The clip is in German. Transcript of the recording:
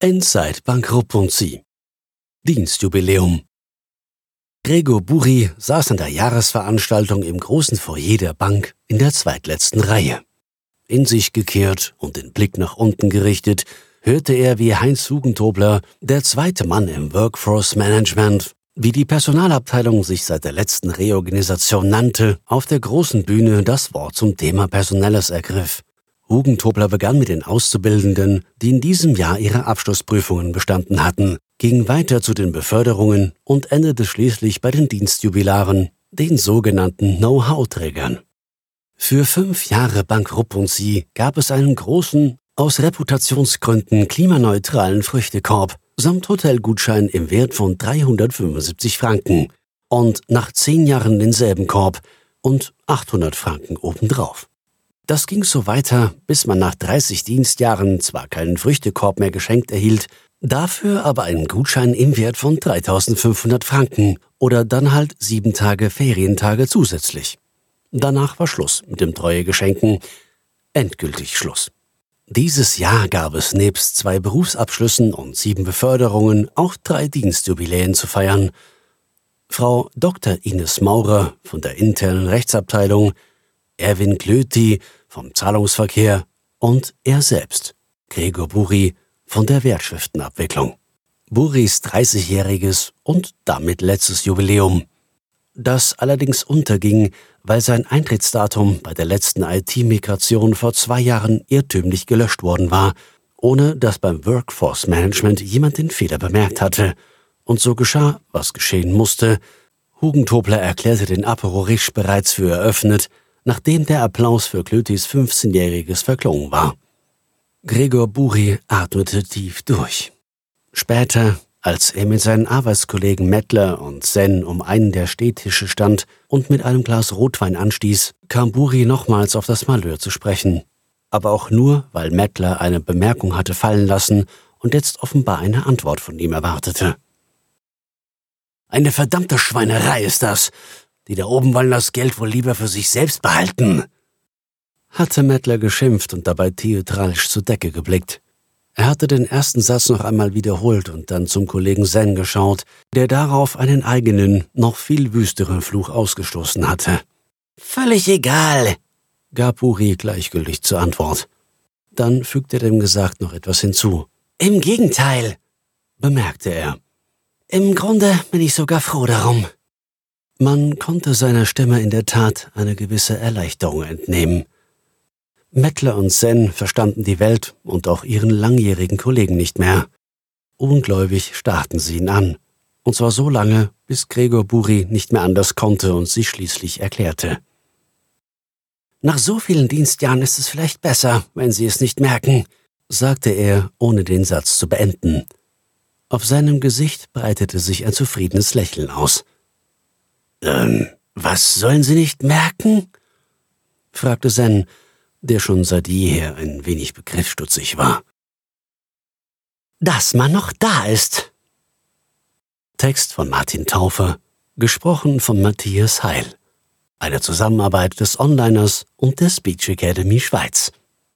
Endzeit Bankruppunzi. Dienstjubiläum. Gregor Buri saß an der Jahresveranstaltung im großen Foyer der Bank in der zweitletzten Reihe. In sich gekehrt und den Blick nach unten gerichtet, hörte er, wie Heinz Hugentobler, der zweite Mann im Workforce Management, wie die Personalabteilung sich seit der letzten Reorganisation nannte, auf der großen Bühne das Wort zum Thema Personelles ergriff. Hugentobler begann mit den Auszubildenden, die in diesem Jahr ihre Abschlussprüfungen bestanden hatten, ging weiter zu den Beförderungen und endete schließlich bei den Dienstjubilaren, den sogenannten Know-how-Trägern. Für fünf Jahre Bank Rupp und Sie gab es einen großen, aus Reputationsgründen klimaneutralen Früchtekorb samt Hotelgutschein im Wert von 375 Franken und nach zehn Jahren denselben Korb und 800 Franken obendrauf. Das ging so weiter, bis man nach 30 Dienstjahren zwar keinen Früchtekorb mehr geschenkt erhielt, dafür aber einen Gutschein im Wert von 3500 Franken oder dann halt sieben Tage Ferientage zusätzlich. Danach war Schluss mit dem Treuegeschenken. Endgültig Schluss. Dieses Jahr gab es nebst zwei Berufsabschlüssen und sieben Beförderungen auch drei Dienstjubiläen zu feiern. Frau Dr. Ines Maurer von der internen Rechtsabteilung, Erwin Klöti vom Zahlungsverkehr und er selbst, Gregor Buri, von der Wertschriftenabwicklung. Buris 30-jähriges und damit letztes Jubiläum, das allerdings unterging, weil sein Eintrittsdatum bei der letzten IT-Migration vor zwei Jahren irrtümlich gelöscht worden war, ohne dass beim Workforce Management jemand den Fehler bemerkt hatte. Und so geschah, was geschehen musste. Hugentobler erklärte den Apero Risch bereits für eröffnet, nachdem der Applaus für Klötis 15-jähriges verklungen war. Gregor Buri atmete tief durch. Später, als er mit seinen Arbeitskollegen Mettler und Sen um einen der Stehtische stand und mit einem Glas Rotwein anstieß, kam Buri nochmals auf das Malheur zu sprechen. Aber auch nur, weil Mettler eine Bemerkung hatte fallen lassen und jetzt offenbar eine Antwort von ihm erwartete. Eine verdammte Schweinerei ist das, die da oben wollen das Geld wohl lieber für sich selbst behalten, hatte Mettler geschimpft und dabei theatralisch zur Decke geblickt. Er hatte den ersten Satz noch einmal wiederholt und dann zum Kollegen Zen geschaut, der darauf einen eigenen, noch viel wüsteren Fluch ausgestoßen hatte. Völlig egal, gab Uri gleichgültig zur Antwort. Dann fügte er dem Gesagt noch etwas hinzu. Im Gegenteil, bemerkte er. Im Grunde bin ich sogar froh darum. Man konnte seiner Stimme in der Tat eine gewisse Erleichterung entnehmen. Mettler und Sen verstanden die Welt und auch ihren langjährigen Kollegen nicht mehr. Ungläubig starrten sie ihn an, und zwar so lange, bis Gregor Buri nicht mehr anders konnte und sich schließlich erklärte. Nach so vielen Dienstjahren ist es vielleicht besser, wenn Sie es nicht merken, sagte er, ohne den Satz zu beenden. Auf seinem Gesicht breitete sich ein zufriedenes Lächeln aus. Ähm, was sollen Sie nicht merken? fragte Zen, der schon seit jeher ein wenig begriffsstutzig war. Dass man noch da ist. Text von Martin Taufer, gesprochen von Matthias Heil. Eine Zusammenarbeit des Onliners und der Speech Academy Schweiz.